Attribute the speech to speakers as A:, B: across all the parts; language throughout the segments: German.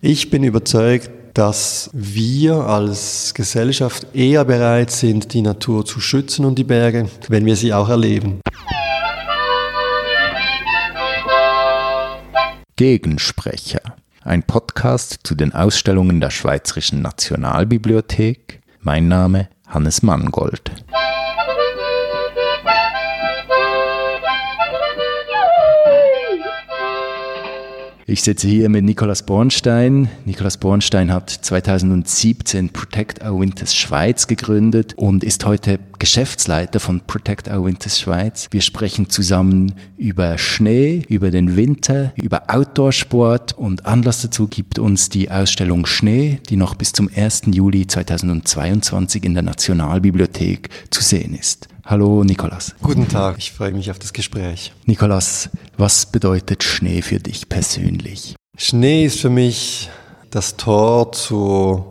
A: Ich bin überzeugt, dass wir als Gesellschaft eher bereit sind, die Natur zu schützen und die Berge, wenn wir sie auch erleben.
B: Gegensprecher. Ein Podcast zu den Ausstellungen der Schweizerischen Nationalbibliothek. Mein Name Hannes Mangold. Ich sitze hier mit Nikolaus Bornstein. Nikolaus Bornstein hat 2017 Protect Our Winters Schweiz gegründet und ist heute Geschäftsleiter von Protect Our Winters Schweiz. Wir sprechen zusammen über Schnee, über den Winter, über Outdoorsport und Anlass dazu gibt uns die Ausstellung Schnee, die noch bis zum 1. Juli 2022 in der Nationalbibliothek zu sehen ist. Hallo Nikolas.
A: Guten Tag, ich freue mich auf das Gespräch.
B: Nikolas, was bedeutet Schnee für dich persönlich?
A: Schnee ist für mich das Tor zu,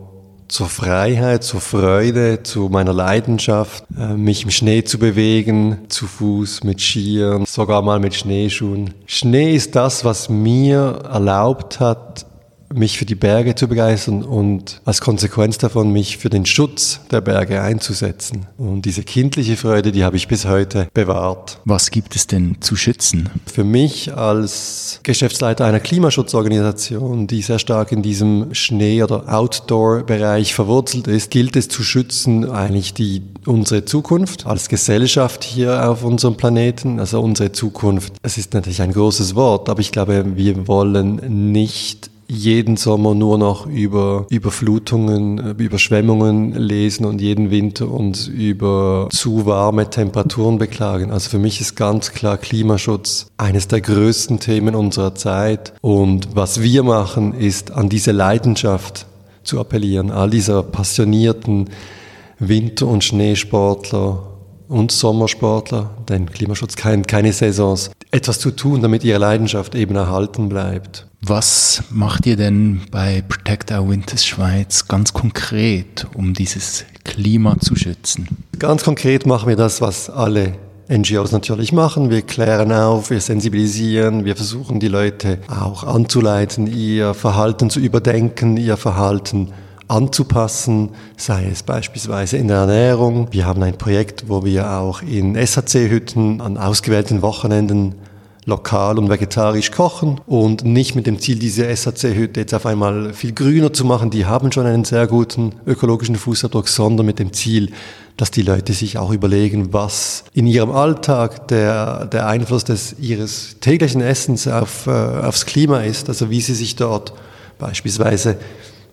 A: zur Freiheit, zur Freude, zu meiner Leidenschaft, äh, mich im Schnee zu bewegen, zu Fuß, mit Skiern, sogar mal mit Schneeschuhen. Schnee ist das, was mir erlaubt hat, mich für die Berge zu begeistern und als Konsequenz davon mich für den Schutz der Berge einzusetzen. Und diese kindliche Freude, die habe ich bis heute bewahrt.
B: Was gibt es denn zu schützen?
A: Für mich als Geschäftsleiter einer Klimaschutzorganisation, die sehr stark in diesem Schnee- oder Outdoor-Bereich verwurzelt ist, gilt es zu schützen eigentlich die unsere Zukunft als Gesellschaft hier auf unserem Planeten, also unsere Zukunft. Es ist natürlich ein großes Wort, aber ich glaube, wir wollen nicht jeden Sommer nur noch über Überflutungen, äh, Überschwemmungen lesen und jeden Winter uns über zu warme Temperaturen beklagen. Also für mich ist ganz klar Klimaschutz eines der größten Themen unserer Zeit. Und was wir machen, ist an diese Leidenschaft zu appellieren, all dieser passionierten Winter- und Schneesportler und Sommersportler, denn Klimaschutz kennt keine Saisons, etwas zu tun, damit ihre Leidenschaft eben erhalten bleibt.
B: Was macht ihr denn bei Protect Our Winters Schweiz ganz konkret, um dieses Klima zu schützen?
A: Ganz konkret machen wir das, was alle NGOs natürlich machen. Wir klären auf, wir sensibilisieren, wir versuchen die Leute auch anzuleiten, ihr Verhalten zu überdenken, ihr Verhalten anzupassen, sei es beispielsweise in der Ernährung. Wir haben ein Projekt, wo wir auch in SAC-Hütten an ausgewählten Wochenenden lokal und vegetarisch kochen und nicht mit dem Ziel, diese SAC-Hütte jetzt auf einmal viel grüner zu machen. Die haben schon einen sehr guten ökologischen Fußabdruck, sondern mit dem Ziel, dass die Leute sich auch überlegen, was in ihrem Alltag der, der Einfluss des, ihres täglichen Essens auf, äh, aufs Klima ist, also wie sie sich dort beispielsweise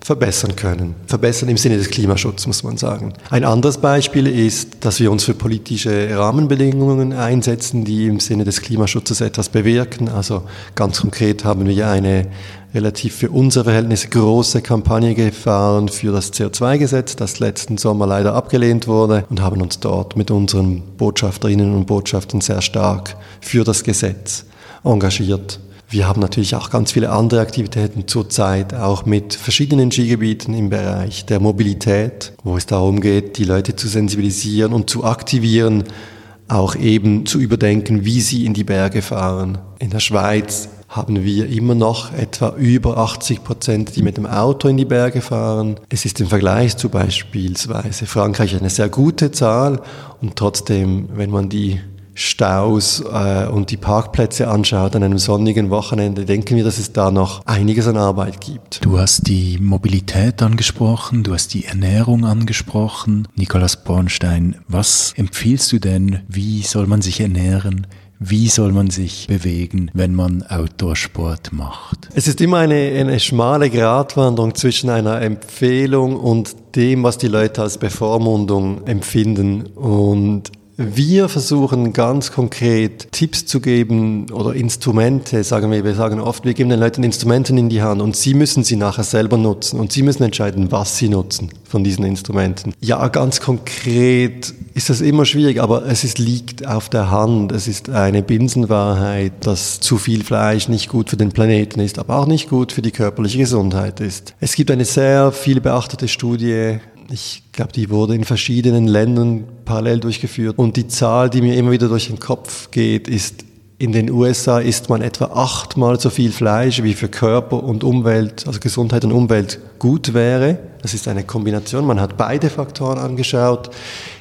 A: verbessern können. Verbessern im Sinne des Klimaschutzes, muss man sagen. Ein anderes Beispiel ist, dass wir uns für politische Rahmenbedingungen einsetzen, die im Sinne des Klimaschutzes etwas bewirken. Also ganz konkret haben wir eine relativ für unsere Verhältnisse große Kampagne gefahren für das CO2-Gesetz, das letzten Sommer leider abgelehnt wurde und haben uns dort mit unseren Botschafterinnen und Botschaftern sehr stark für das Gesetz engagiert. Wir haben natürlich auch ganz viele andere Aktivitäten zurzeit, auch mit verschiedenen Skigebieten im Bereich der Mobilität, wo es darum geht, die Leute zu sensibilisieren und zu aktivieren, auch eben zu überdenken, wie sie in die Berge fahren. In der Schweiz haben wir immer noch etwa über 80 Prozent, die mit dem Auto in die Berge fahren. Es ist im Vergleich zu beispielsweise Frankreich eine sehr gute Zahl und trotzdem, wenn man die Staus äh, und die Parkplätze anschaut an einem sonnigen Wochenende, denken wir, dass es da noch einiges an Arbeit gibt.
B: Du hast die Mobilität angesprochen, du hast die Ernährung angesprochen. Nikolaus Bornstein, was empfiehlst du denn? Wie soll man sich ernähren? Wie soll man sich bewegen, wenn man Outdoorsport macht?
A: Es ist immer eine, eine schmale Gratwanderung zwischen einer Empfehlung und dem, was die Leute als Bevormundung empfinden. Und wir versuchen ganz konkret Tipps zu geben oder Instrumente, sagen wir. Wir sagen oft, wir geben den Leuten Instrumenten in die Hand und sie müssen sie nachher selber nutzen und sie müssen entscheiden, was sie nutzen von diesen Instrumenten. Ja, ganz konkret ist das immer schwierig, aber es ist, liegt auf der Hand. Es ist eine Binsenwahrheit, dass zu viel Fleisch nicht gut für den Planeten ist, aber auch nicht gut für die körperliche Gesundheit ist. Es gibt eine sehr viel beachtete Studie ich glaube, die wurde in verschiedenen Ländern parallel durchgeführt. Und die Zahl, die mir immer wieder durch den Kopf geht, ist In den USA isst man etwa achtmal so viel Fleisch, wie für Körper und Umwelt, also Gesundheit und Umwelt gut wäre. Das ist eine Kombination. Man hat beide Faktoren angeschaut.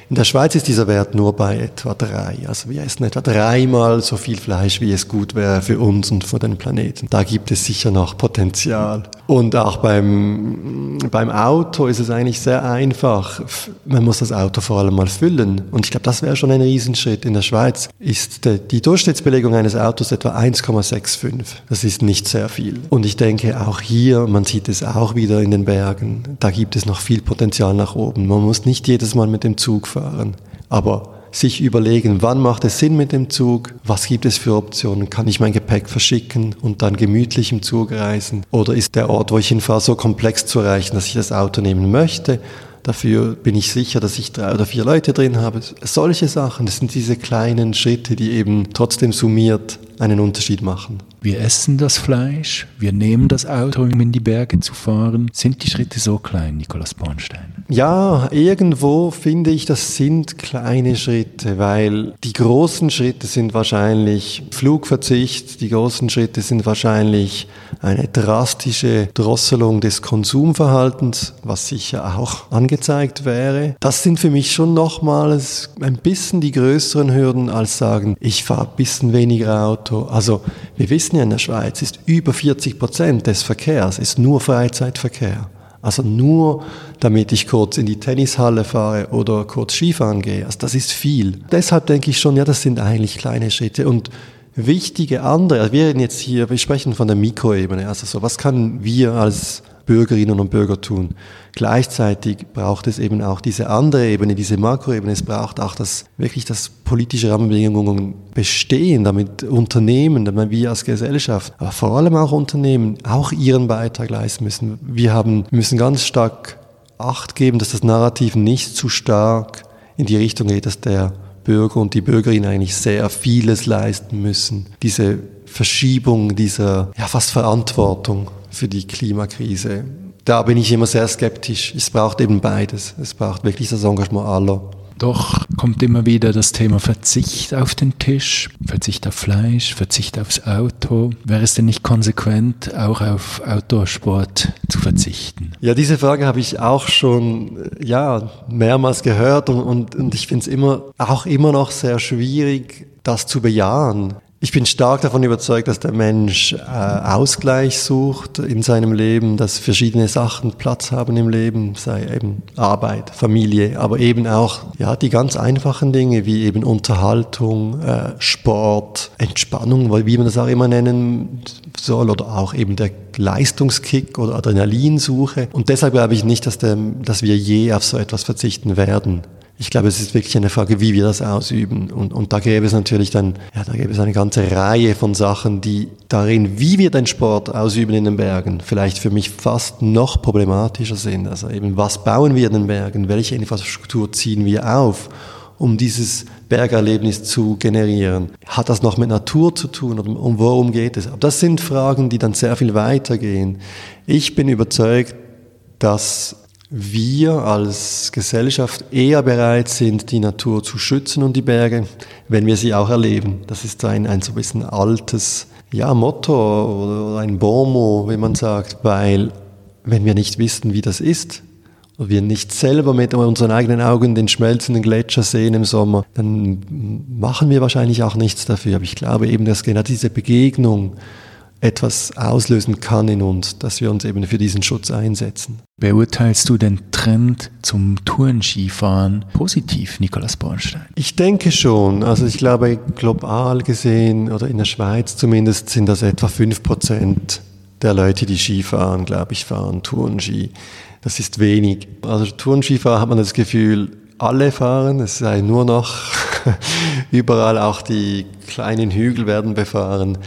A: In der Schweiz ist dieser Wert nur bei etwa drei. Also wir essen etwa dreimal so viel Fleisch, wie es gut wäre für uns und für den Planeten. Da gibt es sicher noch Potenzial. Und auch beim, beim Auto ist es eigentlich sehr einfach. Man muss das Auto vor allem mal füllen. Und ich glaube, das wäre schon ein Riesenschritt. In der Schweiz ist die Durchschnittsbelegung eines Autos etwa 1,65. Das ist nicht sehr viel. Und ich denke, auch hier, man sieht es auch wieder in den Bergen, da gibt es noch viel Potenzial nach oben. Man muss nicht jedes Mal mit dem Zug fahren. Aber sich überlegen, wann macht es Sinn mit dem Zug, was gibt es für Optionen, kann ich mein Gepäck verschicken und dann gemütlich im Zug reisen oder ist der Ort, wo ich hinfahre, so komplex zu erreichen, dass ich das Auto nehmen möchte. Dafür bin ich sicher, dass ich drei oder vier Leute drin habe. Solche Sachen, das sind diese kleinen Schritte, die eben trotzdem summiert einen Unterschied machen.
B: Wir essen das Fleisch, wir nehmen das Auto, um in die Berge zu fahren. Sind die Schritte so klein, Nikolaus Bornstein?
A: Ja, irgendwo finde ich, das sind kleine Schritte, weil die großen Schritte sind wahrscheinlich Flugverzicht, die großen Schritte sind wahrscheinlich eine drastische Drosselung des Konsumverhaltens, was sicher auch angezeigt wäre. Das sind für mich schon nochmals ein bisschen die größeren Hürden als sagen, ich fahre ein bisschen weniger Auto. Also wir wissen ja in der Schweiz ist über 40 Prozent des Verkehrs ist nur Freizeitverkehr. Also nur damit ich kurz in die Tennishalle fahre oder kurz Skifahren gehe. Also das ist viel. Deshalb denke ich schon, ja, das sind eigentlich kleine Schritte. Und wichtige andere, also wir reden jetzt hier, wir sprechen von der Mikroebene. Also so, was kann wir als Bürgerinnen und Bürger tun. Gleichzeitig braucht es eben auch diese andere Ebene, diese Makroebene. Es braucht auch das, wirklich das politische Rahmenbedingungen bestehen, damit Unternehmen, damit wir als Gesellschaft, aber vor allem auch Unternehmen auch ihren Beitrag leisten müssen. Wir haben, müssen ganz stark Acht geben, dass das Narrativ nicht zu stark in die Richtung geht, dass der Bürger und die Bürgerin eigentlich sehr vieles leisten müssen. Diese Verschiebung dieser ja, fast Verantwortung für die Klimakrise. Da bin ich immer sehr skeptisch. Es braucht eben beides. Es braucht wirklich das Engagement aller.
B: Doch kommt immer wieder das Thema Verzicht auf den Tisch, Verzicht auf Fleisch, Verzicht aufs Auto. Wäre es denn nicht konsequent, auch auf Outdoorsport zu verzichten?
A: Ja, diese Frage habe ich auch schon ja, mehrmals gehört und, und, und ich finde es immer, auch immer noch sehr schwierig, das zu bejahen. Ich bin stark davon überzeugt, dass der Mensch äh, Ausgleich sucht in seinem Leben, dass verschiedene Sachen Platz haben im Leben, sei eben Arbeit, Familie, aber eben auch ja die ganz einfachen Dinge wie eben Unterhaltung, äh, Sport, Entspannung, wie man das auch immer nennen soll, oder auch eben der Leistungskick oder Adrenalinsuche. Und deshalb glaube ich nicht, dass, der, dass wir je auf so etwas verzichten werden. Ich glaube, es ist wirklich eine Frage, wie wir das ausüben. Und, und da gäbe es natürlich dann, ja, da gäbe es eine ganze Reihe von Sachen, die darin, wie wir den Sport ausüben in den Bergen, vielleicht für mich fast noch problematischer sind. Also eben, was bauen wir in den Bergen? Welche Infrastruktur ziehen wir auf? um dieses Bergerlebnis zu generieren. Hat das noch mit Natur zu tun oder um worum geht es? Aber das sind Fragen, die dann sehr viel weitergehen. Ich bin überzeugt, dass wir als Gesellschaft eher bereit sind, die Natur zu schützen und die Berge, wenn wir sie auch erleben. Das ist ein, ein so ein bisschen altes ja, Motto oder ein Bonmot, wie man sagt, weil wenn wir nicht wissen, wie das ist, und wir nicht selber mit unseren eigenen Augen den schmelzenden Gletscher sehen im Sommer, dann machen wir wahrscheinlich auch nichts dafür. Aber ich glaube eben, dass genau diese Begegnung etwas auslösen kann in uns, dass wir uns eben für diesen Schutz einsetzen.
B: Beurteilst du den Trend zum Tourenskifahren positiv, Nikolaus Bornstein?
A: Ich denke schon. Also ich glaube, global gesehen oder in der Schweiz zumindest sind das etwa 5% der Leute, die Skifahren, glaube ich, fahren Tourenski. Das ist wenig. Also Tourenskifahrer hat man das Gefühl, alle fahren, es sei nur noch überall auch die kleinen Hügel werden befahren.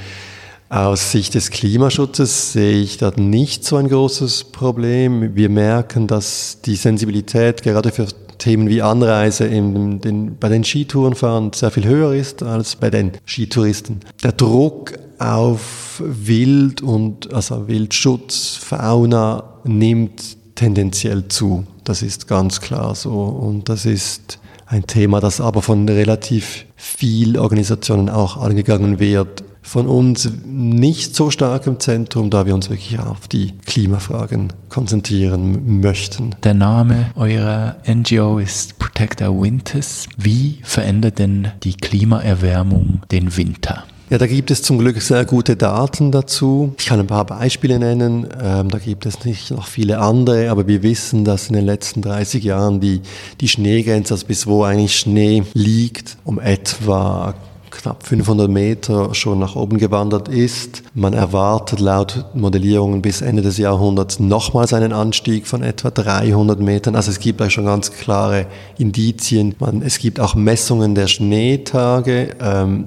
A: Aus Sicht des Klimaschutzes sehe ich da nicht so ein großes Problem. Wir merken, dass die Sensibilität gerade für Themen wie Anreise in den, bei den Skitourenfahrern sehr viel höher ist als bei den Skitouristen. Der Druck auf Wild und also Wildschutz, Fauna nimmt tendenziell zu. Das ist ganz klar so und das ist ein Thema, das aber von relativ viel Organisationen auch angegangen wird von uns nicht so stark im Zentrum, da wir uns wirklich auf die Klimafragen konzentrieren möchten.
B: Der Name eurer NGO ist Protect Our Winters. Wie verändert denn die Klimaerwärmung den Winter?
A: Ja, da gibt es zum Glück sehr gute Daten dazu. Ich kann ein paar Beispiele nennen. Ähm, da gibt es nicht noch viele andere, aber wir wissen, dass in den letzten 30 Jahren die, die Schneegrenze, also bis wo eigentlich Schnee liegt, um etwa knapp 500 Meter schon nach oben gewandert ist. Man erwartet laut Modellierungen bis Ende des Jahrhunderts nochmals einen Anstieg von etwa 300 Metern. Also es gibt da schon ganz klare Indizien. Man, es gibt auch Messungen der Schneetage. Ähm,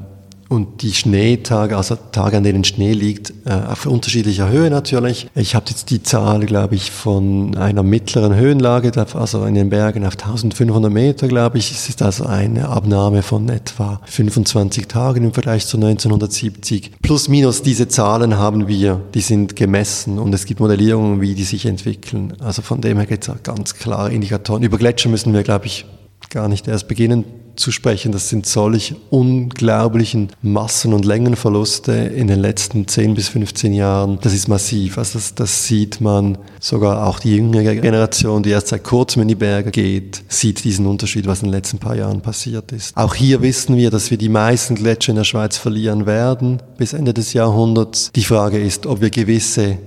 A: und die Schneetage, also Tage, an denen Schnee liegt, äh, auf unterschiedlicher Höhe natürlich. Ich habe jetzt die Zahl, glaube ich, von einer mittleren Höhenlage, also in den Bergen auf 1500 Meter, glaube ich. Es ist also eine Abnahme von etwa 25 Tagen im Vergleich zu 1970. Plus minus diese Zahlen haben wir, die sind gemessen und es gibt Modellierungen, wie die sich entwickeln. Also von dem her gibt es ganz klare Indikatoren. Über Gletscher müssen wir, glaube ich, gar nicht erst beginnen zu sprechen. Das sind solch unglaublichen Massen- und Längenverluste in den letzten 10 bis 15 Jahren. Das ist massiv. Also das, das sieht man, sogar auch die jüngere Generation, die erst seit kurzem in die Berge geht, sieht diesen Unterschied, was in den letzten paar Jahren passiert ist. Auch hier wissen wir, dass wir die meisten Gletscher in der Schweiz verlieren werden bis Ende des Jahrhunderts. Die Frage ist, ob wir gewisse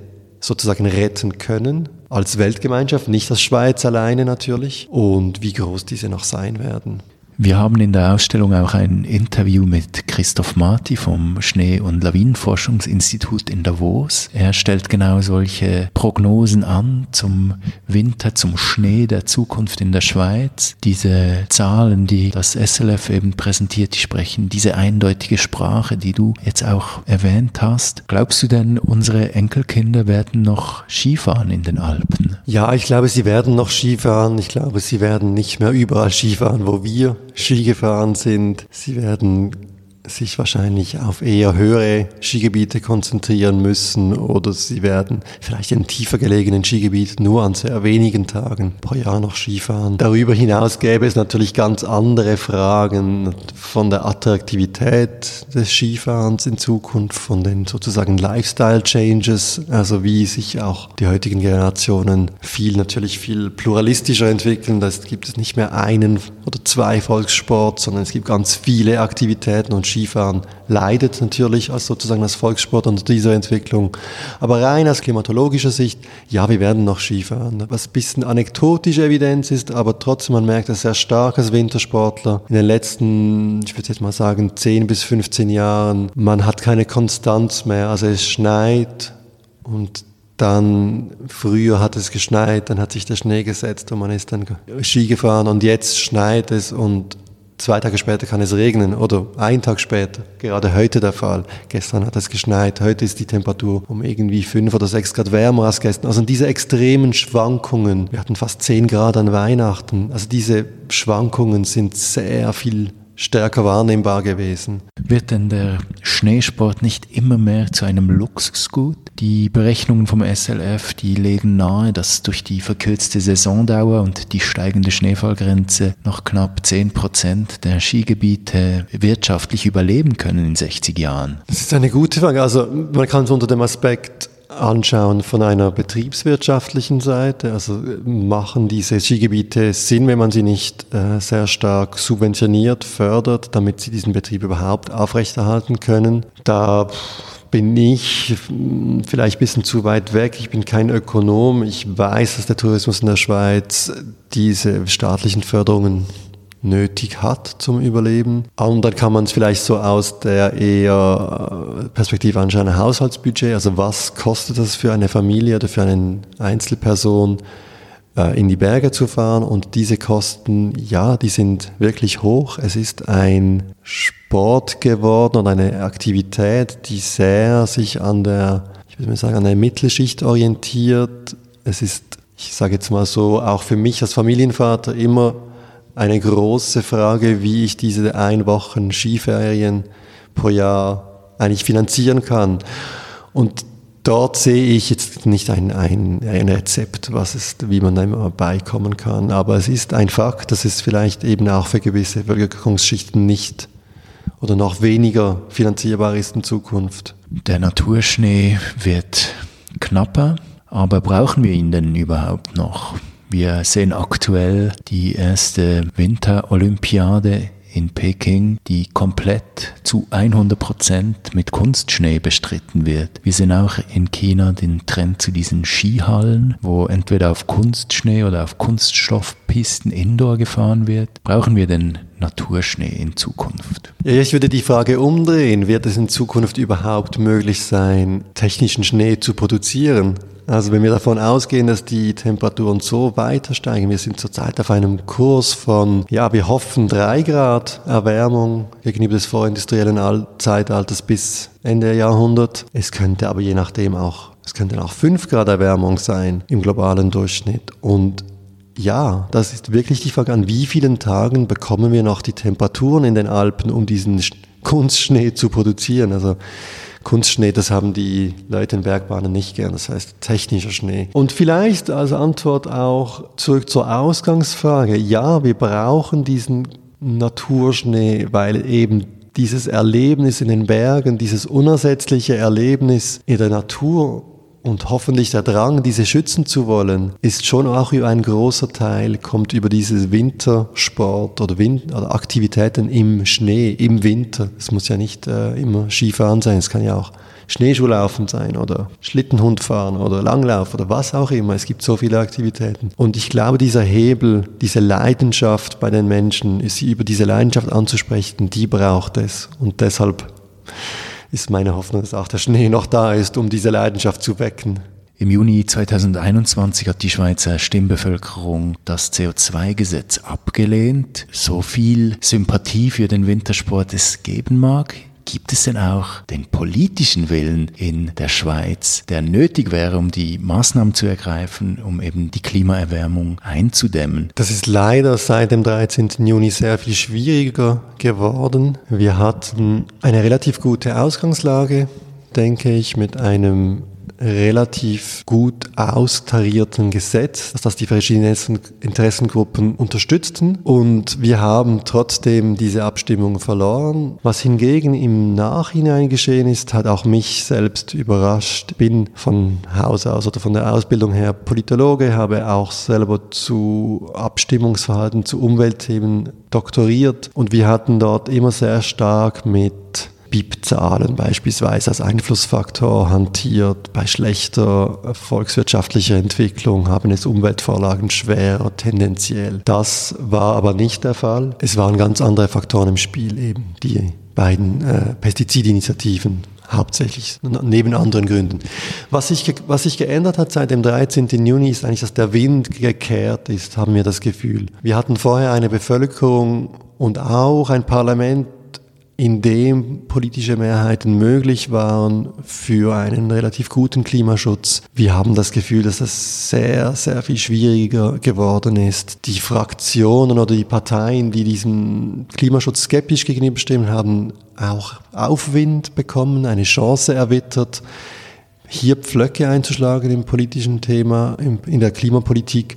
A: sozusagen retten können als Weltgemeinschaft, nicht als Schweiz alleine natürlich, und wie groß diese noch sein werden.
B: Wir haben in der Ausstellung auch ein Interview mit Christoph Marti vom Schnee- und Lawinenforschungsinstitut in Davos. Er stellt genau solche Prognosen an zum Winter, zum Schnee der Zukunft in der Schweiz. Diese Zahlen, die das SLF eben präsentiert, die sprechen diese eindeutige Sprache, die du jetzt auch erwähnt hast. Glaubst du denn, unsere Enkelkinder werden noch Skifahren in den Alpen?
A: Ja, ich glaube, sie werden noch Skifahren. Ich glaube, sie werden nicht mehr überall Skifahren, wo wir Ski gefahren sind. Sie werden sich wahrscheinlich auf eher höhere Skigebiete konzentrieren müssen oder sie werden vielleicht in tiefer gelegenen Skigebieten nur an sehr wenigen Tagen pro Jahr noch Skifahren. Darüber hinaus gäbe es natürlich ganz andere Fragen von der Attraktivität des Skifahrens in Zukunft, von den sozusagen Lifestyle Changes, also wie sich auch die heutigen Generationen viel natürlich viel pluralistischer entwickeln. Da gibt es nicht mehr einen oder zwei Volkssports, sondern es gibt ganz viele Aktivitäten und Skifahren leidet natürlich als sozusagen als Volkssport unter dieser Entwicklung. Aber rein aus klimatologischer Sicht, ja, wir werden noch Skifahren. Was ein bisschen anekdotische Evidenz ist, aber trotzdem, man merkt es sehr stark als Wintersportler. In den letzten, ich würde jetzt mal sagen, 10 bis 15 Jahren, man hat keine Konstanz mehr. Also es schneit und dann früher hat es geschneit, dann hat sich der Schnee gesetzt und man ist dann Ski gefahren und jetzt schneit es und zwei Tage später kann es regnen oder ein Tag später, gerade heute der Fall. Gestern hat es geschneit, heute ist die Temperatur um irgendwie fünf oder sechs Grad wärmer als gestern. Also diese extremen Schwankungen, wir hatten fast zehn Grad an Weihnachten, also diese Schwankungen sind sehr viel stärker wahrnehmbar gewesen.
B: Wird denn der Schneesport nicht immer mehr zu einem Luxusgut? Die Berechnungen vom SLF, die legen nahe, dass durch die verkürzte Saisondauer und die steigende Schneefallgrenze noch knapp 10 Prozent der Skigebiete wirtschaftlich überleben können in 60 Jahren.
A: Das ist eine gute Frage. Also man kann es unter dem Aspekt anschauen von einer betriebswirtschaftlichen Seite. Also machen diese Skigebiete Sinn, wenn man sie nicht äh, sehr stark subventioniert, fördert, damit sie diesen Betrieb überhaupt aufrechterhalten können. Da bin ich vielleicht ein bisschen zu weit weg. Ich bin kein Ökonom. Ich weiß, dass der Tourismus in der Schweiz diese staatlichen Förderungen nötig hat zum Überleben. Und dann kann man es vielleicht so aus der eher äh, Perspektive anschauen, ein Haushaltsbudget, also was kostet das für eine Familie oder für eine Einzelperson, äh, in die Berge zu fahren und diese Kosten, ja, die sind wirklich hoch. Es ist ein Sport geworden und eine Aktivität, die sehr sich an der, ich würde mal sagen, an der Mittelschicht orientiert. Es ist, ich sage jetzt mal so, auch für mich als Familienvater immer eine große Frage, wie ich diese ein Wochen Skiferien pro Jahr eigentlich finanzieren kann. Und dort sehe ich jetzt nicht ein, ein, ein Rezept, was ist, wie man da beikommen kann. Aber es ist ein Fakt, dass es vielleicht eben auch für gewisse Bevölkerungsschichten nicht oder noch weniger finanzierbar ist in Zukunft.
B: Der Naturschnee wird knapper, aber brauchen wir ihn denn überhaupt noch? Wir sehen aktuell die erste Winterolympiade in Peking, die komplett zu 100 Prozent mit Kunstschnee bestritten wird. Wir sehen auch in China den Trend zu diesen Skihallen, wo entweder auf Kunstschnee oder auf Kunststoffpisten Indoor gefahren wird. Brauchen wir denn Naturschnee in Zukunft?
A: Ja, ich würde die Frage umdrehen. Wird es in Zukunft überhaupt möglich sein, technischen Schnee zu produzieren? Also wenn wir davon ausgehen, dass die Temperaturen so weiter steigen, wir sind zurzeit auf einem Kurs von, ja, wir hoffen drei Grad Erwärmung gegenüber des vorindustriellen Zeitalters bis Ende Jahrhundert. Es könnte aber je nachdem auch, es könnte auch fünf Grad Erwärmung sein im globalen Durchschnitt. Und ja, das ist wirklich die Frage, an wie vielen Tagen bekommen wir noch die Temperaturen in den Alpen, um diesen Kunstschnee zu produzieren? Also Kunstschnee, das haben die Leute in Bergbahnen nicht gern, das heißt technischer Schnee. Und vielleicht als Antwort auch zurück zur Ausgangsfrage. Ja, wir brauchen diesen Naturschnee, weil eben dieses Erlebnis in den Bergen, dieses unersetzliche Erlebnis in der Natur und hoffentlich der Drang, diese schützen zu wollen, ist schon auch über ein großer Teil, kommt über dieses Wintersport oder, Win oder Aktivitäten im Schnee, im Winter. Es muss ja nicht äh, immer Skifahren sein, es kann ja auch Schneeschuhlaufen sein oder Schlittenhund fahren oder Langlauf oder was auch immer. Es gibt so viele Aktivitäten. Und ich glaube, dieser Hebel, diese Leidenschaft bei den Menschen, sie über diese Leidenschaft anzusprechen, die braucht es. Und deshalb ist meine Hoffnung, dass auch der Schnee noch da ist, um diese Leidenschaft zu wecken.
B: Im Juni 2021 hat die Schweizer Stimmbevölkerung das CO2-Gesetz abgelehnt. So viel Sympathie für den Wintersport es geben mag, Gibt es denn auch den politischen Willen in der Schweiz, der nötig wäre, um die Maßnahmen zu ergreifen, um eben die Klimaerwärmung einzudämmen?
A: Das ist leider seit dem 13. Juni sehr viel schwieriger geworden. Wir hatten eine relativ gute Ausgangslage, denke ich, mit einem relativ gut austarierten Gesetz, dass das die verschiedenen Interessengruppen unterstützten. Und wir haben trotzdem diese Abstimmung verloren. Was hingegen im Nachhinein geschehen ist, hat auch mich selbst überrascht. Bin von Haus aus oder von der Ausbildung her Politologe, habe auch selber zu Abstimmungsverhalten, zu Umweltthemen doktoriert und wir hatten dort immer sehr stark mit BIP-Zahlen beispielsweise als Einflussfaktor hantiert. Bei schlechter volkswirtschaftlicher Entwicklung haben es Umweltvorlagen schwerer tendenziell. Das war aber nicht der Fall. Es waren ganz andere Faktoren im Spiel eben, die beiden äh, Pestizidinitiativen hauptsächlich, neben anderen Gründen. Was sich, was sich geändert hat seit dem 13. Juni ist eigentlich, dass der Wind gekehrt ist, haben wir das Gefühl. Wir hatten vorher eine Bevölkerung und auch ein Parlament, in dem politische Mehrheiten möglich waren für einen relativ guten Klimaschutz. Wir haben das Gefühl, dass das sehr, sehr viel schwieriger geworden ist. Die Fraktionen oder die Parteien, die diesem Klimaschutz skeptisch gegenüberstehen, haben auch Aufwind bekommen, eine Chance erwittert, hier Pflöcke einzuschlagen im politischen Thema, in der Klimapolitik.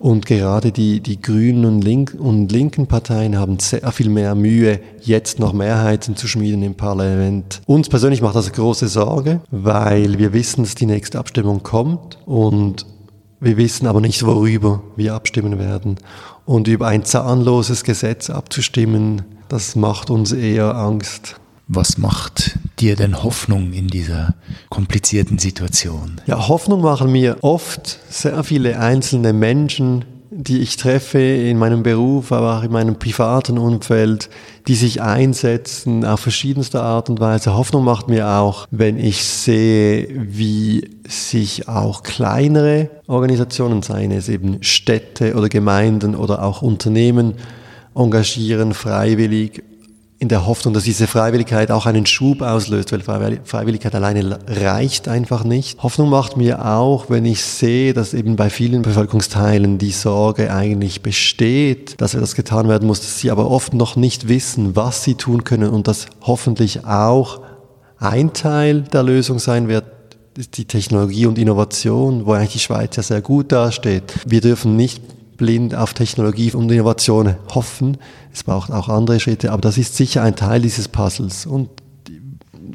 A: Und gerade die, die grünen und, link und linken Parteien haben sehr viel mehr Mühe, jetzt noch Mehrheiten zu schmieden im Parlament. Uns persönlich macht das große Sorge, weil wir wissen, dass die nächste Abstimmung kommt und wir wissen aber nicht, worüber wir abstimmen werden. Und über ein zahnloses Gesetz abzustimmen, das macht uns eher Angst.
B: Was macht dir denn Hoffnung in dieser komplizierten Situation?
A: Ja, Hoffnung machen mir oft sehr viele einzelne Menschen, die ich treffe in meinem Beruf, aber auch in meinem privaten Umfeld, die sich einsetzen auf verschiedenste Art und Weise. Hoffnung macht mir auch, wenn ich sehe, wie sich auch kleinere Organisationen, seien es eben Städte oder Gemeinden oder auch Unternehmen, engagieren freiwillig in der Hoffnung, dass diese Freiwilligkeit auch einen Schub auslöst, weil Freiwilligkeit alleine reicht einfach nicht. Hoffnung macht mir auch, wenn ich sehe, dass eben bei vielen Bevölkerungsteilen die Sorge eigentlich besteht, dass etwas getan werden muss, dass sie aber oft noch nicht wissen, was sie tun können und dass hoffentlich auch ein Teil der Lösung sein wird, die Technologie und Innovation, wo eigentlich die Schweiz ja sehr gut dasteht. Wir dürfen nicht blind auf Technologie und Innovation hoffen. Es braucht auch andere Schritte, aber das ist sicher ein Teil dieses Puzzles. Und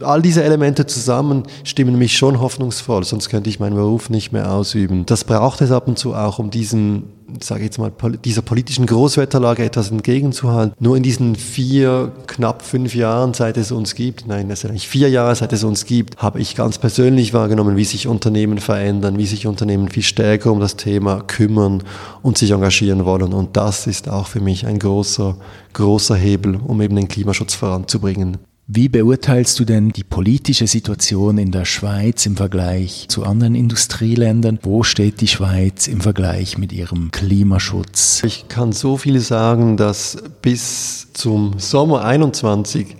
A: all diese Elemente zusammen stimmen mich schon hoffnungsvoll, sonst könnte ich meinen Beruf nicht mehr ausüben. Das braucht es ab und zu auch, um diesen, sage ich jetzt mal, dieser politischen Großwetterlage etwas entgegenzuhalten. Nur in diesen vier, knapp fünf Jahren, seit es uns gibt, nein, das sind eigentlich vier Jahre, seit es uns gibt, habe ich ganz persönlich wahrgenommen, wie sich Unternehmen verändern, wie sich Unternehmen viel stärker um das Thema kümmern und sich engagieren wollen. Und das ist auch für mich ein großer, großer Hebel, um eben den Klimaschutz voranzubringen.
B: Wie beurteilst du denn die politische Situation in der Schweiz im Vergleich zu anderen Industrieländern? Wo steht die Schweiz im Vergleich mit ihrem Klimaschutz?
A: Ich kann so viel sagen, dass bis zum Sommer 21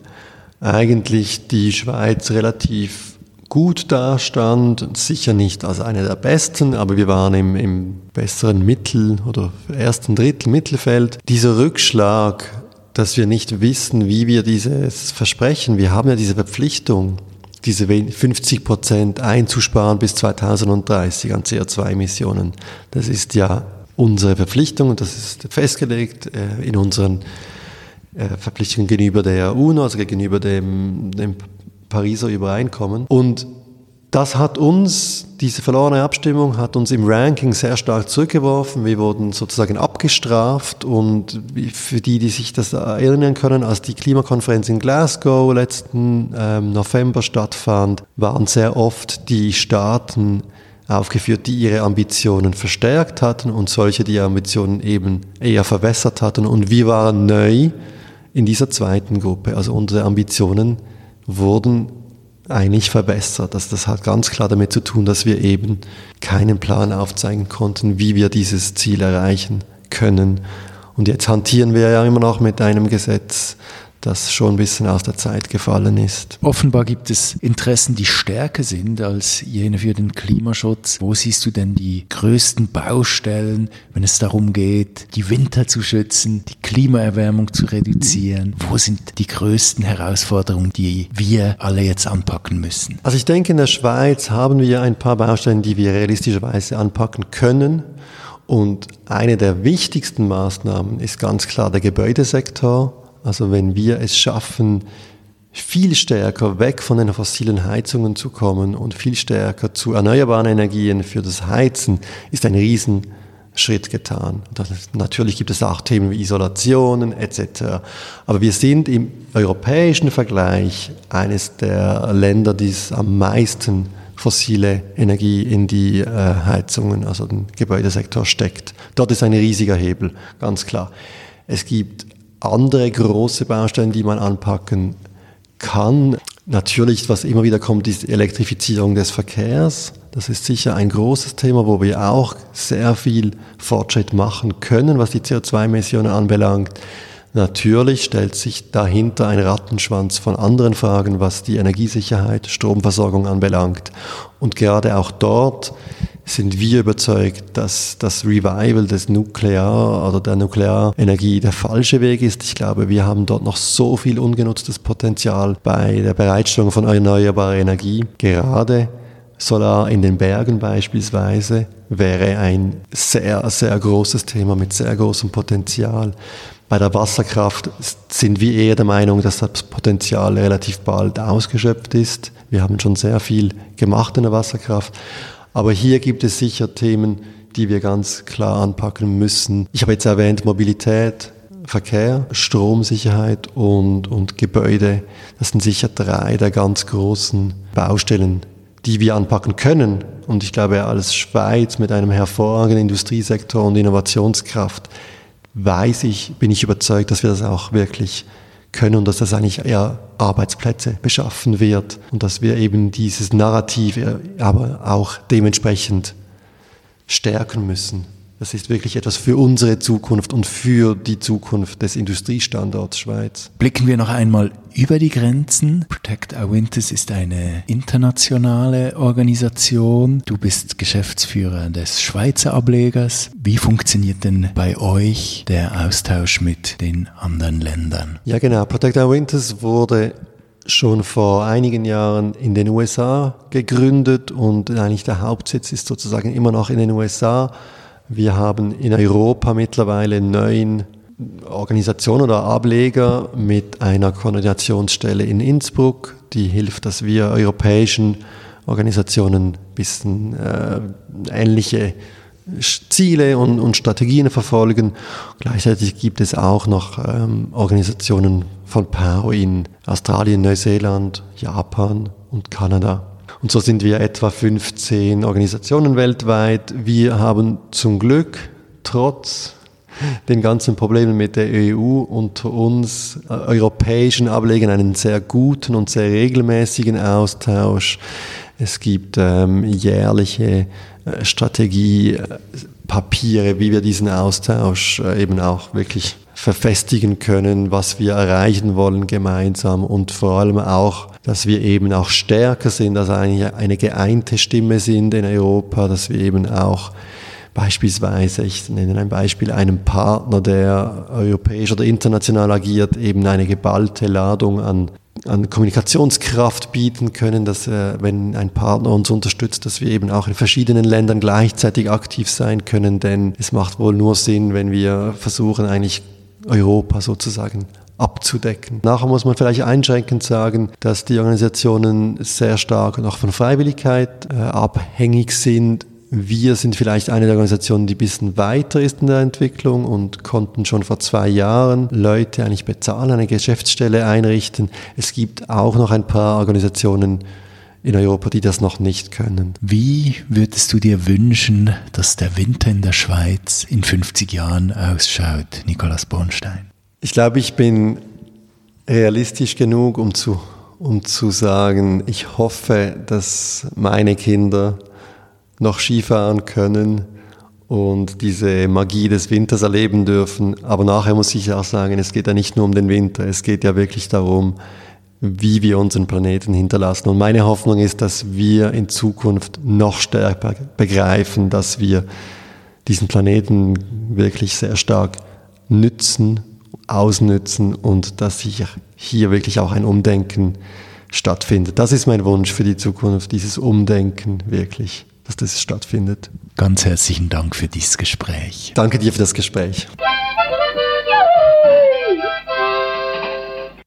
A: eigentlich die Schweiz relativ gut dastand, sicher nicht als eine der besten, aber wir waren im, im besseren Mittel oder ersten Drittel Mittelfeld. Dieser Rückschlag dass wir nicht wissen, wie wir dieses Versprechen, wir haben ja diese Verpflichtung, diese 50 Prozent einzusparen bis 2030 an CO2-Emissionen. Das ist ja unsere Verpflichtung und das ist festgelegt äh, in unseren äh, Verpflichtungen gegenüber der UNO, also gegenüber dem, dem Pariser Übereinkommen. Und das hat uns, diese verlorene Abstimmung hat uns im Ranking sehr stark zurückgeworfen. Wir wurden sozusagen abgestraft und für die, die sich das erinnern können, als die Klimakonferenz in Glasgow letzten ähm, November stattfand, waren sehr oft die Staaten aufgeführt, die ihre Ambitionen verstärkt hatten und solche, die ihre Ambitionen eben eher verwässert hatten. Und wir waren neu in dieser zweiten Gruppe. Also unsere Ambitionen wurden eigentlich verbessert. Also das hat ganz klar damit zu tun, dass wir eben keinen Plan aufzeigen konnten, wie wir dieses Ziel erreichen können. Und jetzt hantieren wir ja immer noch mit einem Gesetz, das schon ein bisschen aus der Zeit gefallen ist.
B: Offenbar gibt es Interessen, die stärker sind als jene für den Klimaschutz. Wo siehst du denn die größten Baustellen, wenn es darum geht, die Winter zu schützen, die Klimaerwärmung zu reduzieren? Wo sind die größten Herausforderungen, die wir alle jetzt anpacken müssen?
A: Also ich denke, in der Schweiz haben wir ein paar Baustellen, die wir realistischerweise anpacken können. Und eine der wichtigsten Maßnahmen ist ganz klar der Gebäudesektor. Also wenn wir es schaffen, viel stärker weg von den fossilen Heizungen zu kommen und viel stärker zu erneuerbaren Energien für das Heizen, ist ein Riesenschritt getan. natürlich gibt es auch Themen wie Isolationen etc. Aber wir sind im europäischen Vergleich eines der Länder, die es am meisten fossile Energie in die äh, Heizungen, also den Gebäudesektor steckt. Dort ist ein riesiger Hebel, ganz klar. Es gibt andere große Baustellen, die man anpacken kann. Natürlich, was immer wieder kommt, ist die Elektrifizierung des Verkehrs. Das ist sicher ein großes Thema, wo wir auch sehr viel Fortschritt machen können, was die CO2-Emissionen anbelangt. Natürlich stellt sich dahinter ein Rattenschwanz von anderen Fragen, was die Energiesicherheit, Stromversorgung anbelangt. Und gerade auch dort sind wir überzeugt, dass das Revival des Nuklear oder der Nuklearenergie der falsche Weg ist. Ich glaube, wir haben dort noch so viel ungenutztes Potenzial bei der Bereitstellung von erneuerbarer Energie. Gerade Solar in den Bergen beispielsweise wäre ein sehr, sehr großes Thema mit sehr großem Potenzial. Bei der Wasserkraft sind wir eher der Meinung, dass das Potenzial relativ bald ausgeschöpft ist. Wir haben schon sehr viel gemacht in der Wasserkraft. Aber hier gibt es sicher Themen, die wir ganz klar anpacken müssen. Ich habe jetzt erwähnt Mobilität, Verkehr, Stromsicherheit und, und Gebäude. Das sind sicher drei der ganz großen Baustellen, die wir anpacken können. Und ich glaube, als Schweiz mit einem hervorragenden Industriesektor und Innovationskraft weiß ich, bin ich überzeugt, dass wir das auch wirklich können und dass das eigentlich eher Arbeitsplätze beschaffen wird und dass wir eben dieses Narrativ aber auch dementsprechend stärken müssen. Das ist wirklich etwas für unsere Zukunft und für die Zukunft des Industriestandorts Schweiz.
B: Blicken wir noch einmal über die Grenzen. Protect Our Winters ist eine internationale Organisation. Du bist Geschäftsführer des Schweizer Ablegers. Wie funktioniert denn bei euch der Austausch mit den anderen Ländern?
A: Ja, genau. Protect Our Winters wurde schon vor einigen Jahren in den USA gegründet und eigentlich der Hauptsitz ist sozusagen immer noch in den USA. Wir haben in Europa mittlerweile neun Organisationen oder Ableger mit einer Koordinationsstelle in Innsbruck, die hilft, dass wir europäischen Organisationen ein bisschen äh, ähnliche Ziele und, und, Strategien verfolgen. Gleichzeitig gibt es auch noch ähm, Organisationen von PAO in Australien, Neuseeland, Japan und Kanada. Und so sind wir etwa 15 Organisationen weltweit. Wir haben zum Glück trotz den ganzen Problemen mit der EU unter uns äh, europäischen Ablegern einen sehr guten und sehr regelmäßigen Austausch. Es gibt ähm, jährliche äh, Strategiepapiere, wie wir diesen Austausch äh, eben auch wirklich verfestigen können, was wir erreichen wollen gemeinsam und vor allem auch, dass wir eben auch stärker sind, also eine, eine geeinte Stimme sind in Europa, dass wir eben auch beispielsweise, ich nenne ein Beispiel, einem Partner, der europäisch oder international agiert, eben eine geballte Ladung an an Kommunikationskraft bieten können, dass äh, wenn ein Partner uns unterstützt, dass wir eben auch in verschiedenen Ländern gleichzeitig aktiv sein können, denn es macht wohl nur Sinn, wenn wir versuchen eigentlich Europa sozusagen abzudecken. Nachher muss man vielleicht einschränkend sagen, dass die Organisationen sehr stark noch von Freiwilligkeit äh, abhängig sind wir sind vielleicht eine der Organisationen, die ein bisschen weiter ist in der Entwicklung und konnten schon vor zwei Jahren Leute eigentlich bezahlen, eine Geschäftsstelle einrichten. Es gibt auch noch ein paar Organisationen in Europa, die das noch nicht können.
B: Wie würdest du dir wünschen, dass der Winter in der Schweiz in 50 Jahren ausschaut, Nikolaus Bornstein?
A: Ich glaube, ich bin realistisch genug, um zu, um zu sagen, ich hoffe, dass meine Kinder noch Skifahren können und diese Magie des Winters erleben dürfen. Aber nachher muss ich auch sagen, es geht ja nicht nur um den Winter, es geht ja wirklich darum, wie wir unseren Planeten hinterlassen. Und meine Hoffnung ist, dass wir in Zukunft noch stärker begreifen, dass wir diesen Planeten wirklich sehr stark nützen, ausnützen und dass sich hier wirklich auch ein Umdenken stattfindet. Das ist mein Wunsch für die Zukunft, dieses Umdenken wirklich dass das stattfindet.
B: Ganz herzlichen Dank für dieses Gespräch.
A: Danke dir für das Gespräch.